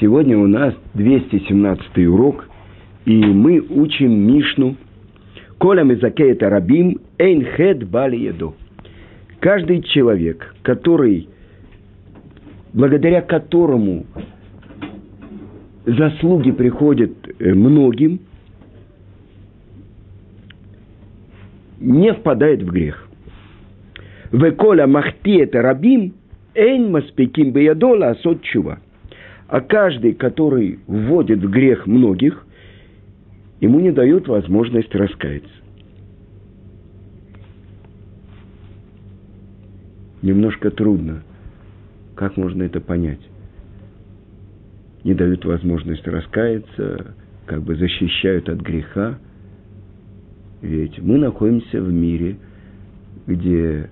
Сегодня у нас 217 урок, и мы учим Мишну. Коля Мезакеет Арабим Эйн Хед Бали Еду. Каждый человек, который, благодаря которому заслуги приходят э, многим, не впадает в грех. Веколя махти это рабим, эйн маспеким беядола асот чува – а каждый, который вводит в грех многих, ему не дают возможность раскаяться. Немножко трудно. Как можно это понять? Не дают возможность раскаяться, как бы защищают от греха. Ведь мы находимся в мире, где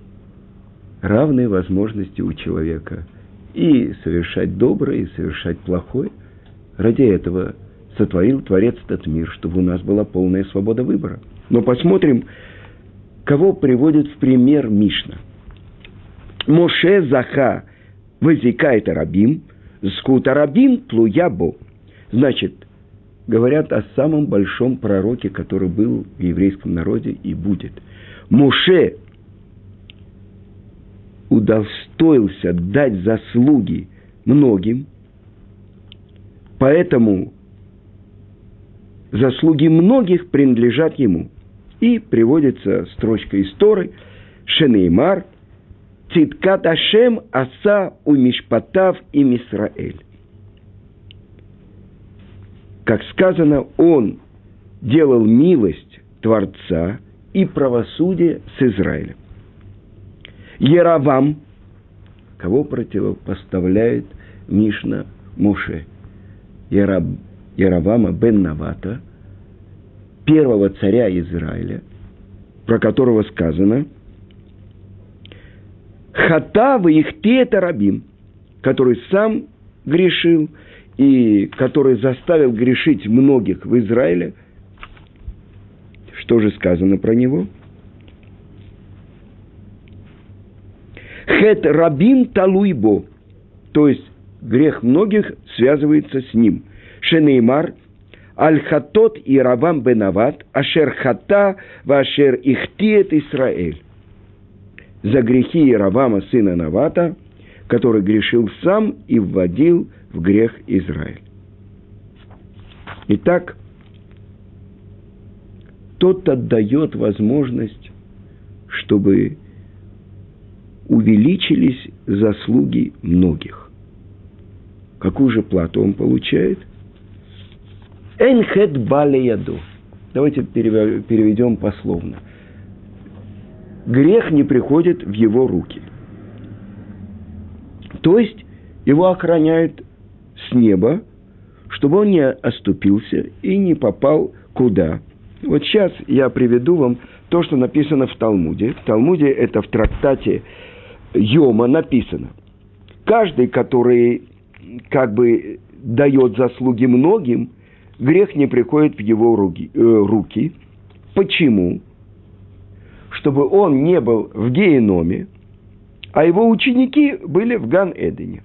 равные возможности у человека – и совершать доброе, и совершать плохое. Ради этого сотворил Творец этот мир, чтобы у нас была полная свобода выбора. Но посмотрим, кого приводит в пример Мишна. Моше Заха возикает Арабим, скут Арабим плуябо. Значит, говорят о самом большом пророке, который был в еврейском народе и будет. Моше удостоился дать заслуги многим, поэтому заслуги многих принадлежат ему. И приводится строчка из Торы Шенеймар Циткат Ашем Аса у Мишпатав и Мисраэль. Как сказано, он делал милость Творца и правосудие с Израилем. Яровам, кого противопоставляет Мишна Моше? Яраб, Яровама бен Навата, первого царя Израиля, про которого сказано Хата в их рабим, который сам грешил и который заставил грешить многих в Израиле. Что же сказано про него? Хет рабим талуйбо. То есть грех многих связывается с ним. Шенеймар, Аль-Хатот и Равам Бенават, Ашер Хата, Вашер Ихтиет Исраэль. За грехи Равама, сына Навата, который грешил сам и вводил в грех Израиль. Итак, тот отдает возможность, чтобы увеличились заслуги многих. Какую же плату он получает? Энхет балеяду. Давайте переведем пословно. Грех не приходит в его руки. То есть его охраняют с неба, чтобы он не оступился и не попал куда. Вот сейчас я приведу вам то, что написано в Талмуде. В Талмуде это в трактате Йома написано. Каждый, который как бы дает заслуги многим, грех не приходит в его руки. Э, руки. Почему? Чтобы он не был в геноме, а его ученики были в Ган-Эдене.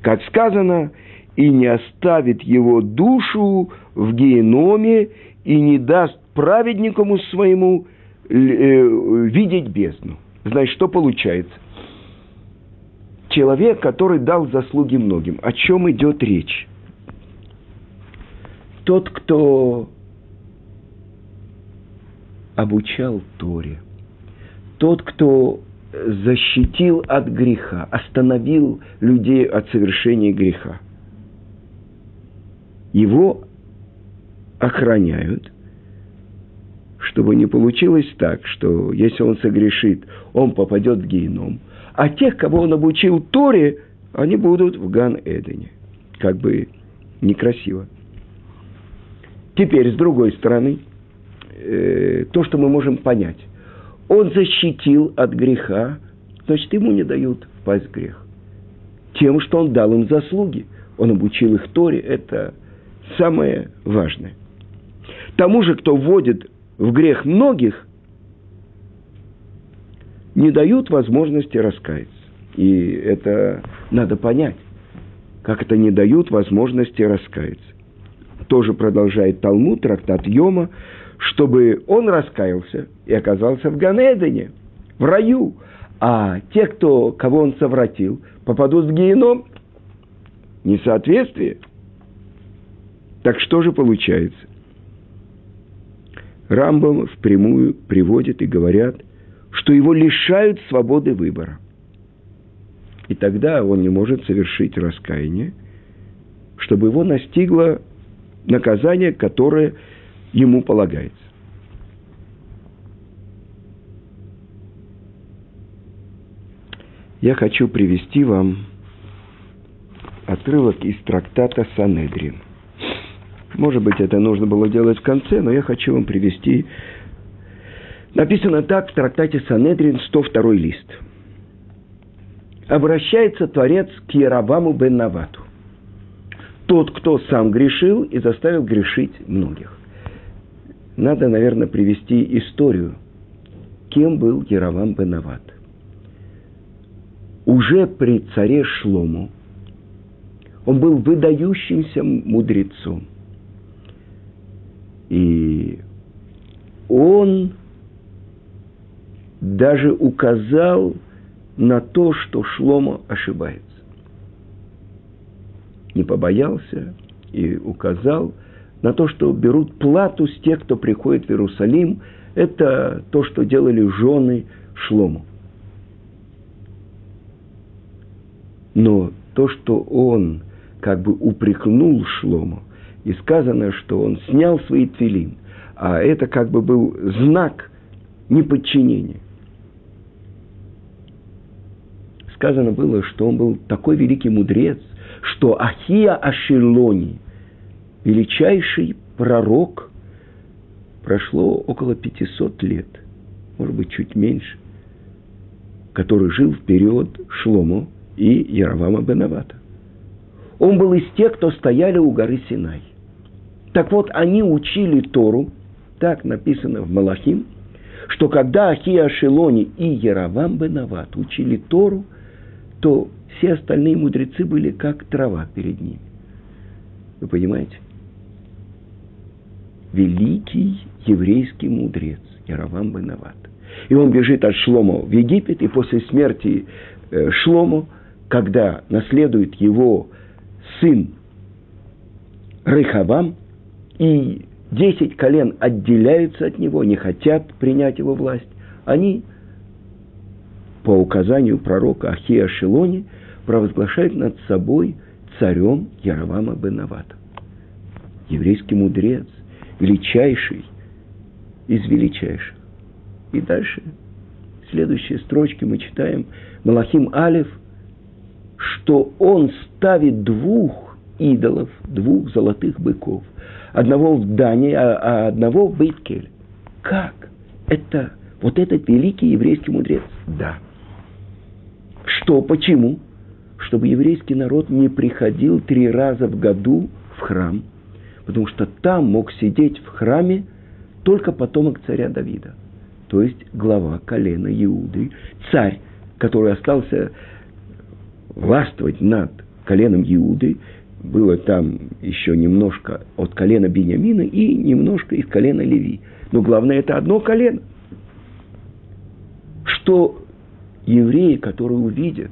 Как сказано, и не оставит его душу в геноме, и не даст праведникому своему э, видеть бездну. Значит, что получается? Человек, который дал заслуги многим. О чем идет речь? Тот, кто обучал Торе, тот, кто защитил от греха, остановил людей от совершения греха. Его охраняют – чтобы не получилось так, что если он согрешит, он попадет в геном. А тех, кого он обучил Торе, они будут в Ган-Эдене. Как бы некрасиво. Теперь, с другой стороны, э, то, что мы можем понять. Он защитил от греха, значит, ему не дают впасть в грех. Тем, что он дал им заслуги. Он обучил их Торе, это самое важное. Тому же, кто вводит в грех многих, не дают возможности раскаяться. И это надо понять. как это не дают возможности раскаяться. Тоже продолжает Талмуд, трактат Йома, чтобы он раскаялся и оказался в Ганедене, в раю. А те, кто, кого он совратил, попадут в геном. Несоответствие. Так что же получается? Рамбам впрямую приводит и говорят, что его лишают свободы выбора. И тогда он не может совершить раскаяние, чтобы его настигло наказание, которое ему полагается. Я хочу привести вам отрывок из трактата Санедрин. Может быть, это нужно было делать в конце, но я хочу вам привести. Написано так в трактате Санедрин, 102 лист. Обращается Творец к Яроваму бен Навату. Тот, кто сам грешил и заставил грешить многих. Надо, наверное, привести историю, кем был Яровам бен Нават. Уже при царе Шлому он был выдающимся мудрецом – и он даже указал на то, что Шломо ошибается. Не побоялся и указал на то, что берут плату с тех, кто приходит в Иерусалим. Это то, что делали жены Шлому. Но то, что он как бы упрекнул Шлому, и сказано, что он снял свои твилин, а это как бы был знак неподчинения. Сказано было, что он был такой великий мудрец, что Ахия Ашилони, величайший пророк, прошло около 500 лет, может быть, чуть меньше, который жил в период Шлому и Яровама Бенавата. Он был из тех, кто стояли у горы Синай. Так вот, они учили Тору, так написано в Малахим, что когда Ахия Шелони и Яровам Бенават учили Тору, то все остальные мудрецы были как трава перед ними. Вы понимаете? Великий еврейский мудрец Яровам Бенават. И он бежит от Шломо в Египет, и после смерти э, Шломо, когда наследует его сын Рыхавам, и десять колен отделяются от него, не хотят принять его власть, они по указанию пророка Ахия Шилони провозглашают над собой царем Яровама Бенавата. Еврейский мудрец, величайший из величайших. И дальше, следующие строчки мы читаем Малахим Алев, что он ставит двух идолов, двух золотых быков – одного в Дании, а, а одного в Бейткель. Как? Это вот этот великий еврейский мудрец? Да. Что, почему? Чтобы еврейский народ не приходил три раза в году в храм, потому что там мог сидеть в храме только потомок царя Давида, то есть глава колена Иуды, царь, который остался властвовать над коленом Иуды, было там еще немножко от колена Бениамина и немножко из колена Леви. Но главное, это одно колено. Что евреи, которые увидят,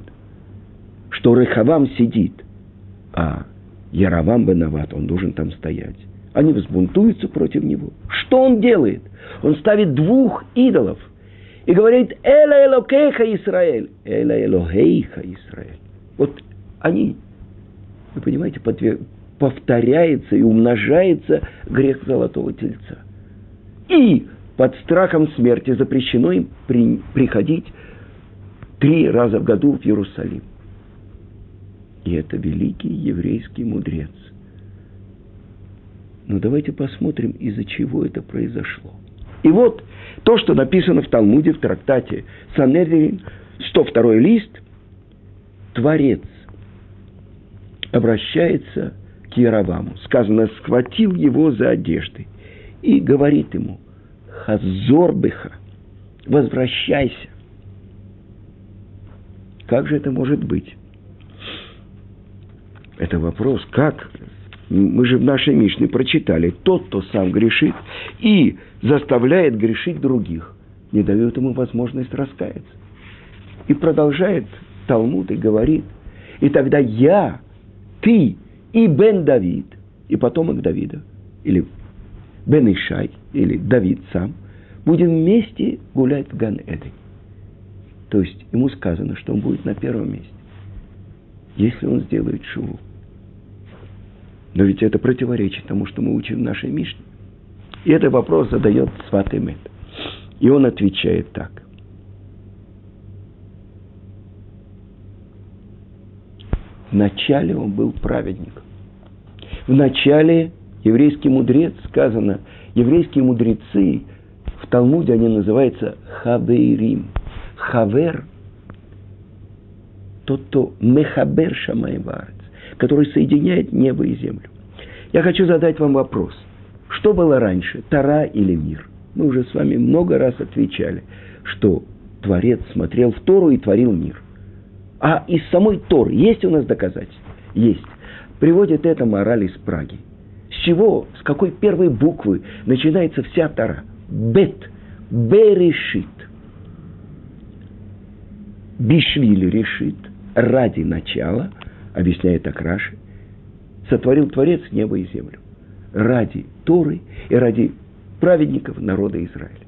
что Рехавам сидит, а Яровам Бенават, он должен там стоять, они взбунтуются против него. Что он делает? Он ставит двух идолов и говорит «Эла Элокейха Исраэль», «Эла Элохейха Исраэль». Вот они вы понимаете, повторяется и умножается грех золотого тельца. И под страхом смерти запрещено им при, приходить три раза в году в Иерусалим. И это великий еврейский мудрец. Но давайте посмотрим, из-за чего это произошло. И вот то, что написано в Талмуде, в трактате Санедрин, 102 лист, Творец обращается к Яроваму. Сказано, схватил его за одежды и говорит ему, Хазорбыха, возвращайся. Как же это может быть? Это вопрос, как? Мы же в нашей Мишне прочитали, тот, кто сам грешит и заставляет грешить других, не дает ему возможность раскаяться. И продолжает Талмуд и говорит, и тогда я, ты и Бен Давид, и потомок Давида, или Бен Ишай, или Давид сам, будем вместе гулять в ган -Эден. То есть ему сказано, что он будет на первом месте, если он сделает шуву. Но ведь это противоречит тому, что мы учим в нашей Мишне. И этот вопрос задает Сват Эмет. И он отвечает так. Вначале он был праведником. Вначале еврейский мудрец, сказано, еврейские мудрецы, в Талмуде они называются Хавейрим. Хавер – тот, кто Мехабер Шамайварец, который соединяет небо и землю. Я хочу задать вам вопрос. Что было раньше, Тара или мир? Мы уже с вами много раз отвечали, что Творец смотрел в Тору и творил мир. А из самой Торы есть у нас доказательства? Есть. Приводит это мораль из Праги. С чего, с какой первой буквы начинается вся Тора? Бет. Берешит. Бишвили решит. Ради начала, объясняет Акраши, сотворил Творец небо и землю. Ради Торы и ради праведников народа Израиля.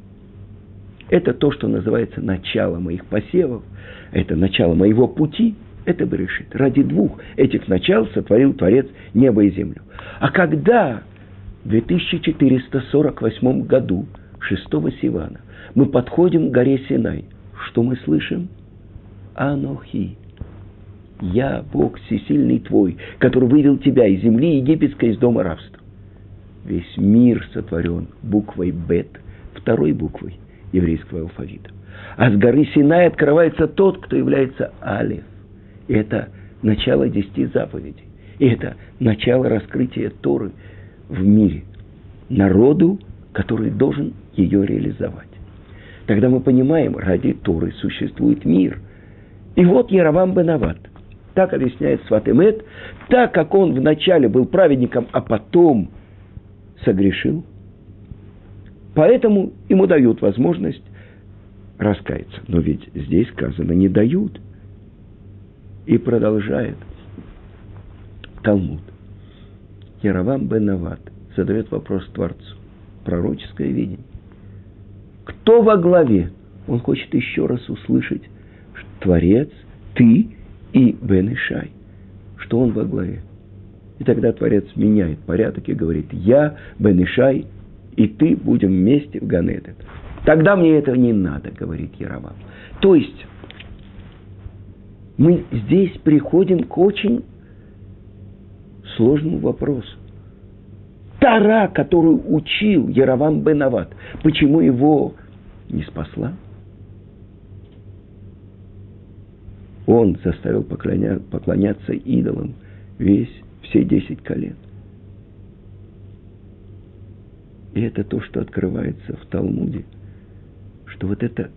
Это то, что называется начало моих посевов, это начало моего пути, это Берешит. Ради двух этих начал сотворил Творец небо и землю. А когда в 2448 году, 6 Сивана, мы подходим к горе Синай, что мы слышим? Анохи. Я Бог всесильный твой, который вывел тебя из земли египетской, из дома рабства. Весь мир сотворен буквой Бет, второй буквой еврейского алфавита. А с горы Синай открывается тот, кто является Алиф. И это начало десяти заповедей. И это начало раскрытия Торы в мире. Народу, который должен ее реализовать. Тогда мы понимаем, ради Торы существует мир. И вот Яровам Бенават. Так объясняет Сватемет. Так как он вначале был праведником, а потом согрешил, поэтому ему дают возможность раскаяться. Но ведь здесь сказано не дают. И продолжает Талмуд. Яровам бен Нават задает вопрос Творцу. Пророческое видение. Кто во главе? Он хочет еще раз услышать, что Творец, ты и Бен Ишай. Что он во главе? И тогда Творец меняет порядок и говорит, я, Бен Ишай, и ты будем вместе в Ганеден. Тогда мне этого не надо, говорит Яровам. То есть, мы здесь приходим к очень сложному вопросу. Тара, которую учил Яровам Бенават, почему его не спасла? Он заставил поклоня, поклоняться идолам весь, все десять колен. И это то, что открывается в Талмуде, что вот это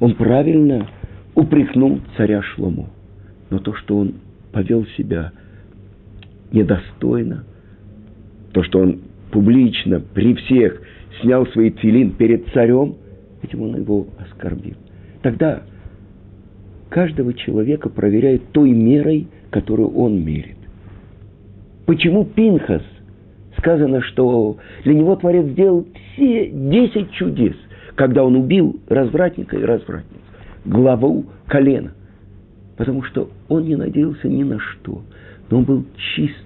он правильно упрекнул царя Шлому. Но то, что он повел себя недостойно, то, что он публично при всех снял свои твилин перед царем, этим он его оскорбил. Тогда каждого человека проверяют той мерой, которую он мерит. Почему Пинхас сказано, что для него Творец сделал все десять чудес, когда он убил развратника и развратницу главу колена. Потому что он не надеялся ни на что. Но он был чист.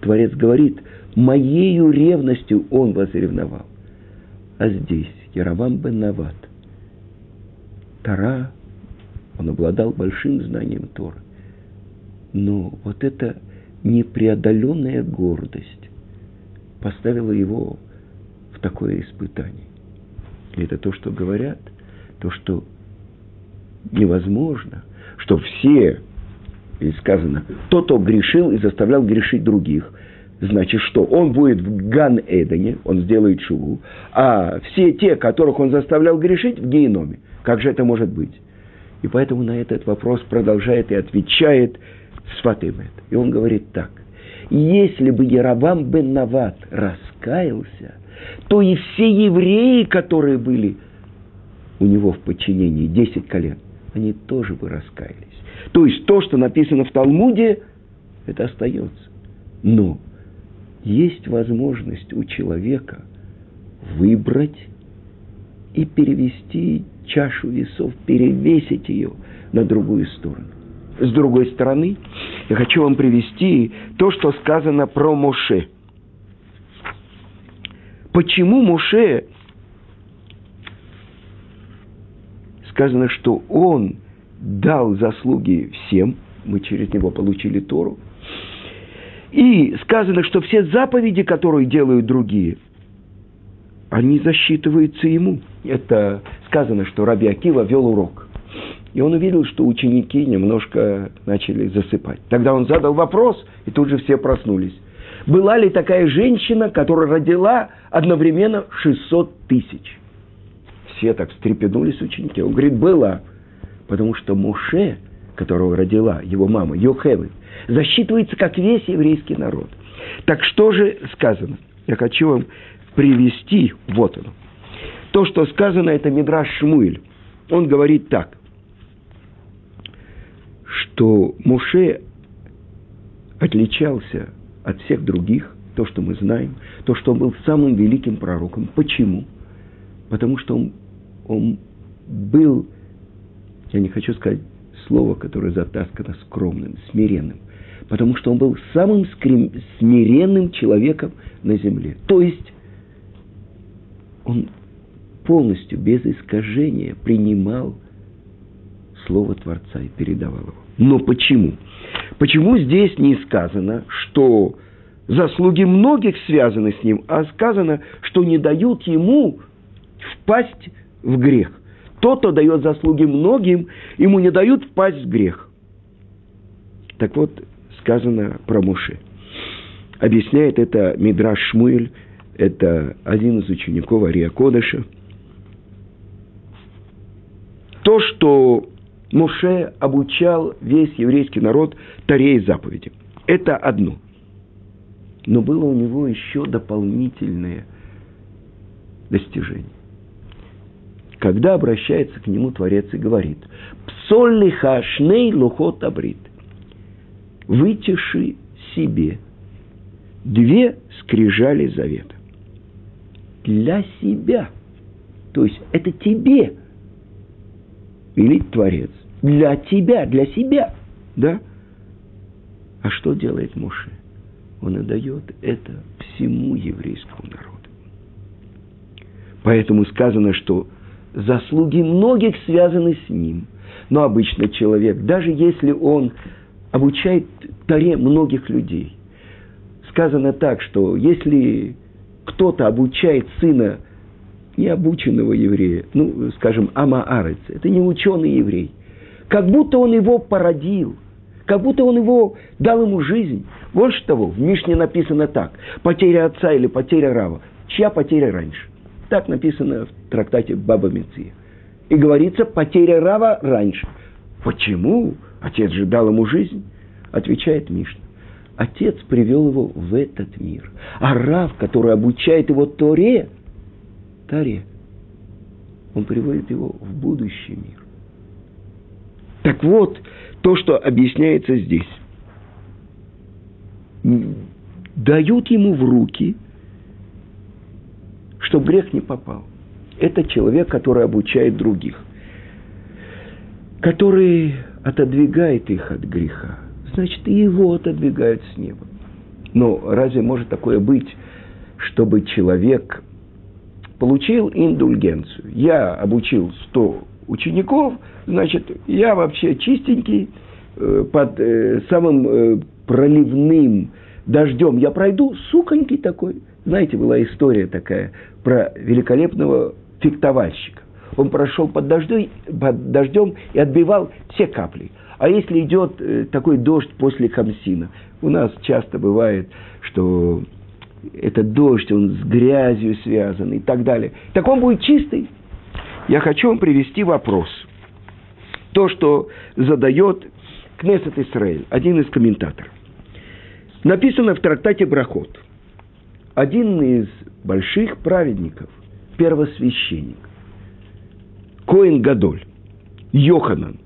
Творец говорит, моею ревностью он возревновал. А здесь Яровам бен Нават. Тара, он обладал большим знанием Торы. Но вот эта непреодоленная гордость поставила его в такое испытание. И это то, что говорят, то, что невозможно, что все, и сказано, тот, кто грешил и заставлял грешить других, значит, что он будет в Ган-Эдене, он сделает шуву, а все те, которых он заставлял грешить, в геноме. Как же это может быть? И поэтому на этот вопрос продолжает и отвечает Сватаем это. И он говорит так. Если бы Яровам бен Нават раскаялся, то и все евреи, которые были у него в подчинении, 10 колен, они тоже бы раскаялись. То есть то, что написано в Талмуде, это остается. Но есть возможность у человека выбрать и перевести чашу весов, перевесить ее на другую сторону. С другой стороны, я хочу вам привести то, что сказано про Моше. Почему Моше сказано, что он дал заслуги всем, мы через него получили Тору, и сказано, что все заповеди, которые делают другие, они засчитываются ему. Это сказано, что Раби Акива вел урок. И он увидел, что ученики немножко начали засыпать. Тогда он задал вопрос, и тут же все проснулись. Была ли такая женщина, которая родила одновременно 600 тысяч? Все так встрепенулись ученики. Он говорит, была. Потому что Муше, которого родила его мама, Йохевы, засчитывается как весь еврейский народ. Так что же сказано? Я хочу вам привести, вот оно. То, что сказано, это Мидраш Шмуэль. Он говорит так, что Муше отличался от всех других, то, что мы знаем, то, что он был самым великим пророком. Почему? Потому что он, он был, я не хочу сказать слово, которое затаскано скромным, смиренным, потому что он был самым смиренным человеком на земле. То есть он полностью, без искажения принимал слово Творца и передавал его. Но почему? Почему здесь не сказано, что заслуги многих связаны с ним, а сказано, что не дают ему впасть в грех. Тот, кто дает заслуги многим, ему не дают впасть в грех. Так вот, сказано про Муше. Объясняет это Мидраш Шмуэль, это один из учеников Ария Кодыша. То, что Муше обучал весь еврейский народ Таре и заповеди. Это одно. Но было у него еще дополнительное достижение когда обращается к нему Творец и говорит, «Псолли хашней лухот абрит» – «Вытеши себе две скрижали завета». Для себя. То есть это тебе велит Творец. Для тебя, для себя. Да? А что делает Муше? Он отдает это всему еврейскому народу. Поэтому сказано, что заслуги многих связаны с ним. Но обычно человек, даже если он обучает таре многих людей, сказано так, что если кто-то обучает сына необученного еврея, ну, скажем, Амаарец, это не ученый еврей, как будто он его породил, как будто он его дал ему жизнь. Больше того, в Мишне написано так, потеря отца или потеря Рава. Чья потеря раньше? Так написано в трактате Баба Меция. И говорится, потеря Рава раньше. Почему? Отец же дал ему жизнь. Отвечает Мишна. Отец привел его в этот мир. А Рав, который обучает его Торе, Таре, он приводит его в будущий мир. Так вот, то, что объясняется здесь. Дают ему в руки – чтобы грех не попал. Это человек, который обучает других, который отодвигает их от греха. Значит, и его отодвигают с неба. Но разве может такое быть, чтобы человек получил индульгенцию? Я обучил 100 учеников, значит, я вообще чистенький, э, под э, самым э, проливным дождем я пройду, суконький такой. Знаете, была история такая про великолепного фехтовальщика. Он прошел под дождем, под дождем и отбивал все капли. А если идет такой дождь после хамсина, у нас часто бывает, что этот дождь, он с грязью связан и так далее. Так он будет чистый. Я хочу вам привести вопрос. То, что задает Кнессет Исраэль, один из комментаторов. Написано в трактате Брахот. Один из больших праведников, первосвященник, Коин Гадоль, Йоханан,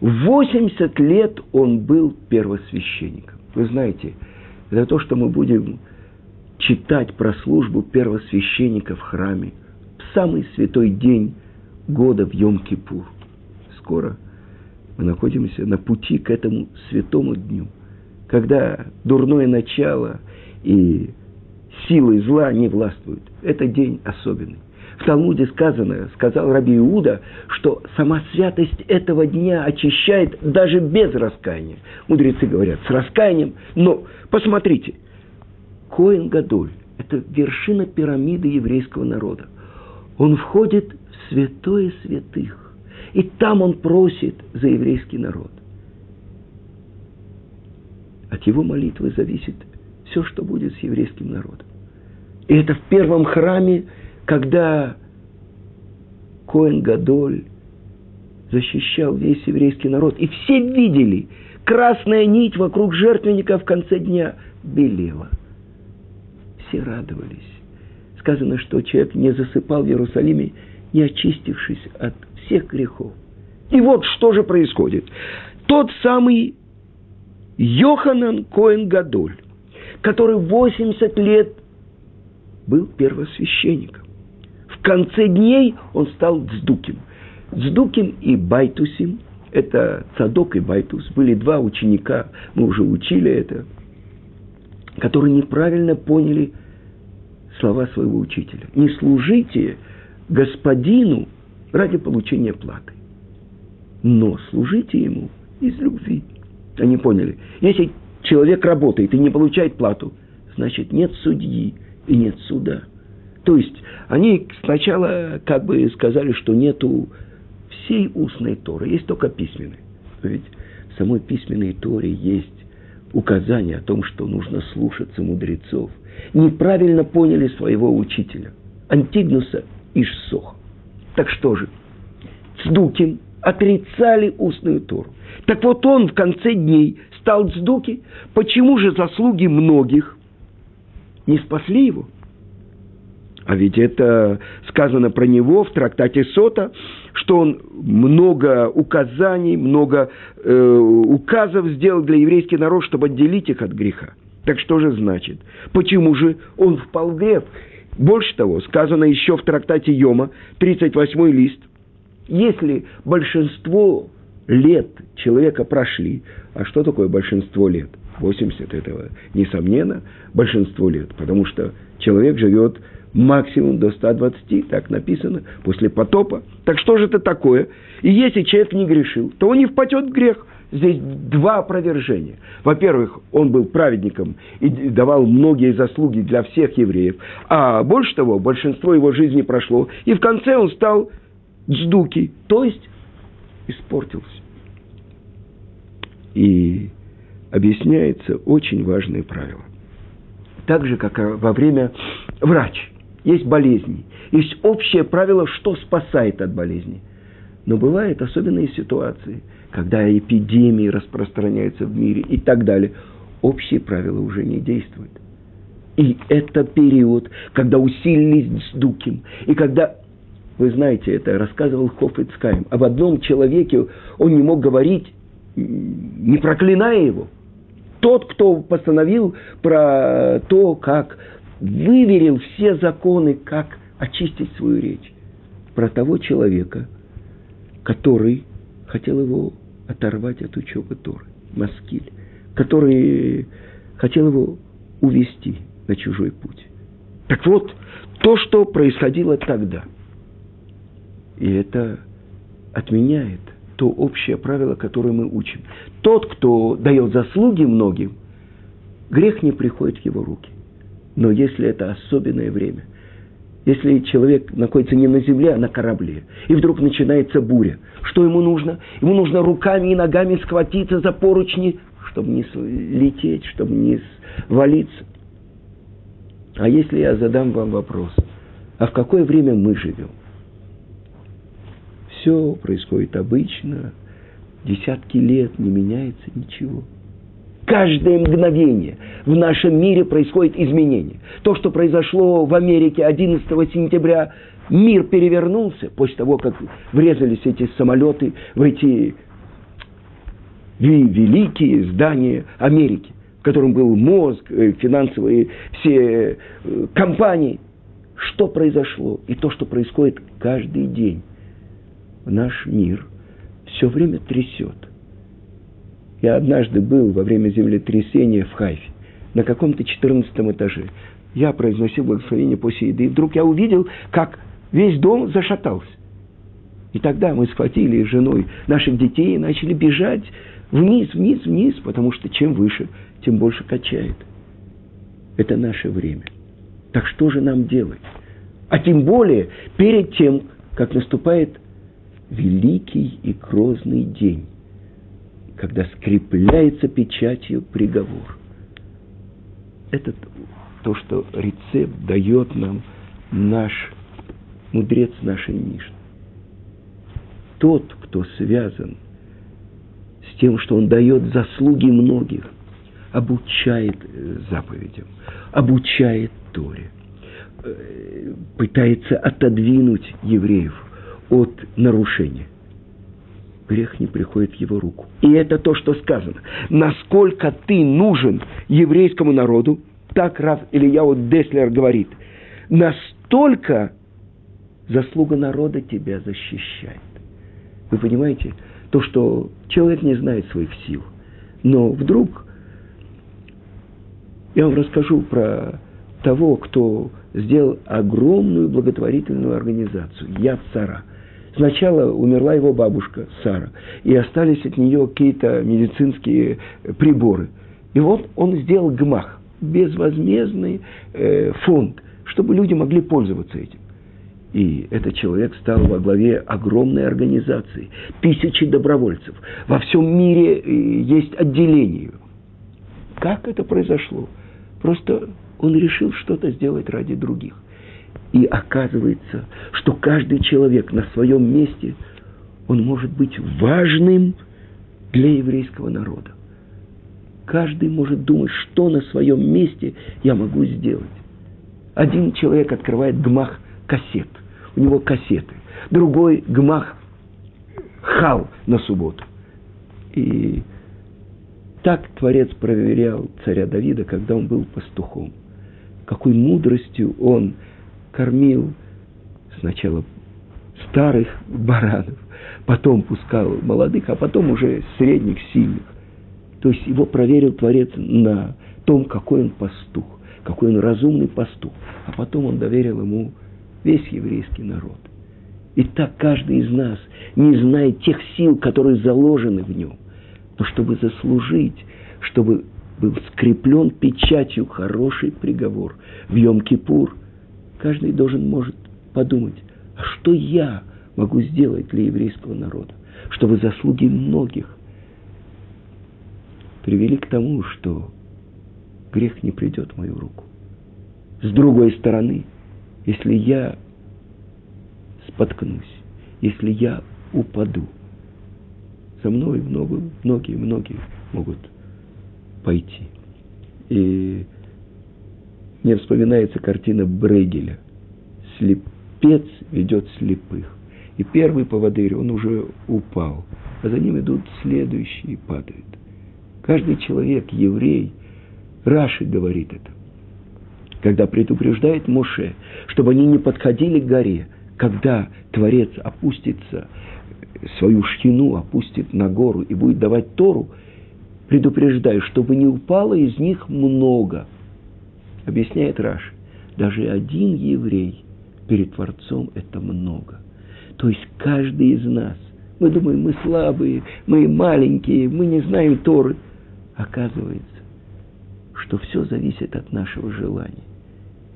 80 лет он был первосвященником. Вы знаете, это то, что мы будем читать про службу первосвященника в храме самый святой день года в Йом-Кипур. Скоро мы находимся на пути к этому святому дню, когда дурное начало и силы зла не властвуют. Это день особенный. В Талмуде сказано, сказал Раби Иуда, что сама святость этого дня очищает даже без раскаяния. Мудрецы говорят, с раскаянием, но посмотрите, Коин Гадоль – это вершина пирамиды еврейского народа. Он входит в святое святых. И там он просит за еврейский народ. От его молитвы зависит все, что будет с еврейским народом. И это в первом храме, когда Коэн Гадоль защищал весь еврейский народ. И все видели, красная нить вокруг жертвенника в конце дня белела. Все радовались. Сказано, что человек не засыпал в Иерусалиме, не очистившись от всех грехов. И вот что же происходит. Тот самый Йоханан Коэн Гадоль, который 80 лет был первосвященником. В конце дней он стал צדוקים. צדוקים и בייתוסים – это Цадок и Байтус. Были два ученика, мы уже учили это, которые неправильно поняли слова своего учителя. Не служите господину ради получения платы. Но служите ему из любви. Они поняли. Если человек работает и не получает плату, значит нет судьи и нет суда. То есть они сначала как бы сказали, что нету всей устной Торы, есть только письменной. Но ведь в самой письменной Торе есть указание о том, что нужно слушаться мудрецов. Неправильно поняли своего учителя, Антигнуса Ишсоха. Так что же? Цдуким отрицали устную Тору. Так вот он в конце дней стал цдуки. Почему же заслуги многих не спасли его? А ведь это сказано про него в трактате Сота, что он много указаний, много э, указов сделал для еврейских народ, чтобы отделить их от греха. Так что же значит? Почему же он впал в грех? Больше того, сказано еще в трактате Йома, 38 лист, если большинство лет человека прошли, а что такое большинство лет? 80 этого, несомненно, большинство лет, потому что человек живет максимум до 120, так написано, после потопа. Так что же это такое? И если человек не грешил, то он не впадет в грех. Здесь два опровержения. Во-первых, он был праведником и давал многие заслуги для всех евреев. А больше того, большинство его жизни прошло. И в конце он стал дждуки, то есть испортился. И объясняется очень важное правило. Так же, как во время врач. Есть болезни. Есть общее правило, что спасает от болезни. Но бывают особенные ситуации – когда эпидемии распространяются в мире и так далее, общие правила уже не действуют. И это период, когда усилились сдуким, и когда, вы знаете, это рассказывал Хофицкайм, об одном человеке он не мог говорить, не проклиная его. Тот, кто постановил про то, как выверил все законы, как очистить свою речь. Про того человека, который хотел его оторвать от учебы Торы, Маскиль, который хотел его увести на чужой путь. Так вот, то, что происходило тогда, и это отменяет то общее правило, которое мы учим. Тот, кто дает заслуги многим, грех не приходит в его руки. Но если это особенное время, если человек находится не на земле, а на корабле, и вдруг начинается буря, что ему нужно? Ему нужно руками и ногами схватиться за поручни, чтобы не лететь, чтобы не свалиться. А если я задам вам вопрос, а в какое время мы живем? Все происходит обычно, десятки лет не меняется ничего. Каждое мгновение в нашем мире происходит изменение. То, что произошло в Америке 11 сентября, мир перевернулся после того, как врезались эти самолеты в эти великие здания Америки, в котором был мозг, э, финансовые все э, компании. Что произошло? И то, что происходит каждый день. Наш мир все время трясет. Я однажды был во время землетрясения в Хайфе, на каком-то 14 этаже. Я произносил благословение после еды, и вдруг я увидел, как весь дом зашатался. И тогда мы схватили с женой наших детей и начали бежать вниз, вниз, вниз, потому что чем выше, тем больше качает. Это наше время. Так что же нам делать? А тем более перед тем, как наступает великий и грозный день, когда скрепляется печатью приговор. Это то, что рецепт дает нам наш мудрец нашей Мишны. Тот, кто связан с тем, что он дает заслуги многих, обучает заповедям, обучает Торе, э, пытается отодвинуть евреев от нарушения. Грех не приходит в его руку. И это то, что сказано. Насколько ты нужен еврейскому народу, так Рав Ильяу Деслер говорит, настолько заслуга народа тебя защищает. Вы понимаете, то, что человек не знает своих сил, но вдруг я вам расскажу про того, кто сделал огромную благотворительную организацию «Я цара». Сначала умерла его бабушка Сара, и остались от нее какие-то медицинские приборы. И вот он сделал гмах, безвозмездный э, фонд, чтобы люди могли пользоваться этим. И этот человек стал во главе огромной организации, тысячи добровольцев. Во всем мире э, есть отделение. Как это произошло? Просто он решил что-то сделать ради других. И оказывается, что каждый человек на своем месте, он может быть важным для еврейского народа. Каждый может думать, что на своем месте я могу сделать. Один человек открывает гмах кассет – у него кассеты. Другой гмах хал на субботу. И так Творец проверял царя Давида, когда он был пастухом. Какой мудростью он кормил сначала старых баранов, потом пускал молодых, а потом уже средних, сильных. То есть его проверил Творец на том, какой он пастух, какой он разумный пастух. А потом он доверил ему весь еврейский народ. И так каждый из нас не знает тех сил, которые заложены в нем. Но чтобы заслужить, чтобы был скреплен печатью хороший приговор в Йом-Кипур, каждый должен может подумать, что я могу сделать для еврейского народа, чтобы заслуги многих привели к тому, что грех не придет в мою руку. С другой стороны, если я споткнусь, если я упаду, за мной многие-многие могут пойти. И мне вспоминается картина Брейгеля. Слепец ведет слепых. И первый поводырь, он уже упал, а за ним идут следующие и падают. Каждый человек, еврей, Раши говорит это когда предупреждает Моше, чтобы они не подходили к горе, когда Творец опустится, свою шхину опустит на гору и будет давать Тору, предупреждаю, чтобы не упало из них много. Объясняет Раш, даже один еврей перед Творцом это много. То есть каждый из нас, мы думаем, мы слабые, мы маленькие, мы не знаем Торы. Оказывается, что все зависит от нашего желания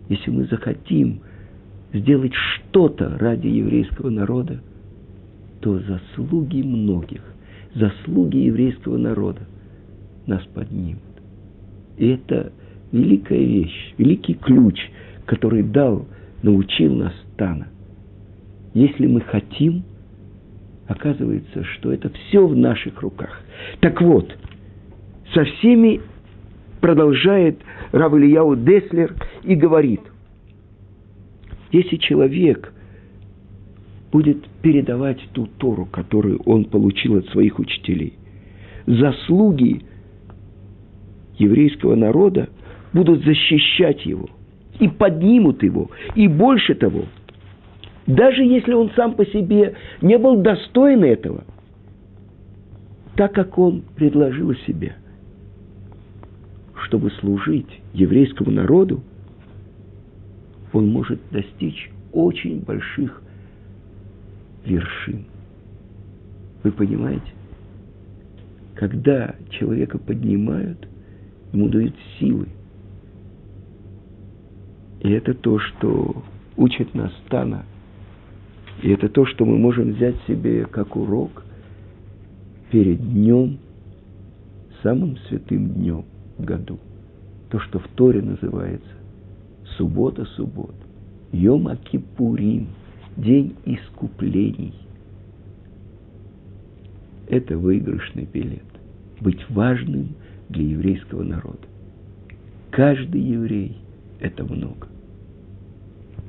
если мы захотим сделать что-то ради еврейского народа, то заслуги многих, заслуги еврейского народа нас поднимут. И это великая вещь, великий ключ, который дал, научил нас Тана. Если мы хотим, Оказывается, что это все в наших руках. Так вот, со всеми продолжает Рав Ильяу Деслер и говорит, если человек будет передавать ту Тору, которую он получил от своих учителей, заслуги еврейского народа будут защищать его и поднимут его. И больше того, даже если он сам по себе не был достоин этого, так как он предложил себя, чтобы служить еврейскому народу, он может достичь очень больших вершин. Вы понимаете? Когда человека поднимают, ему дают силы. И это то, что учит нас Тана. И это то, что мы можем взять себе как урок перед днем, самым святым днем в году. То, что в Торе называется суббота, суббот, Йом Акипурим, день искуплений. Это выигрышный билет. Быть важным для еврейского народа. Каждый еврей – это много.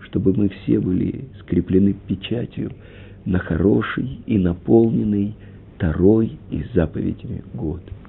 Чтобы мы все были скреплены печатью на хороший и наполненный Тарой и заповедями год –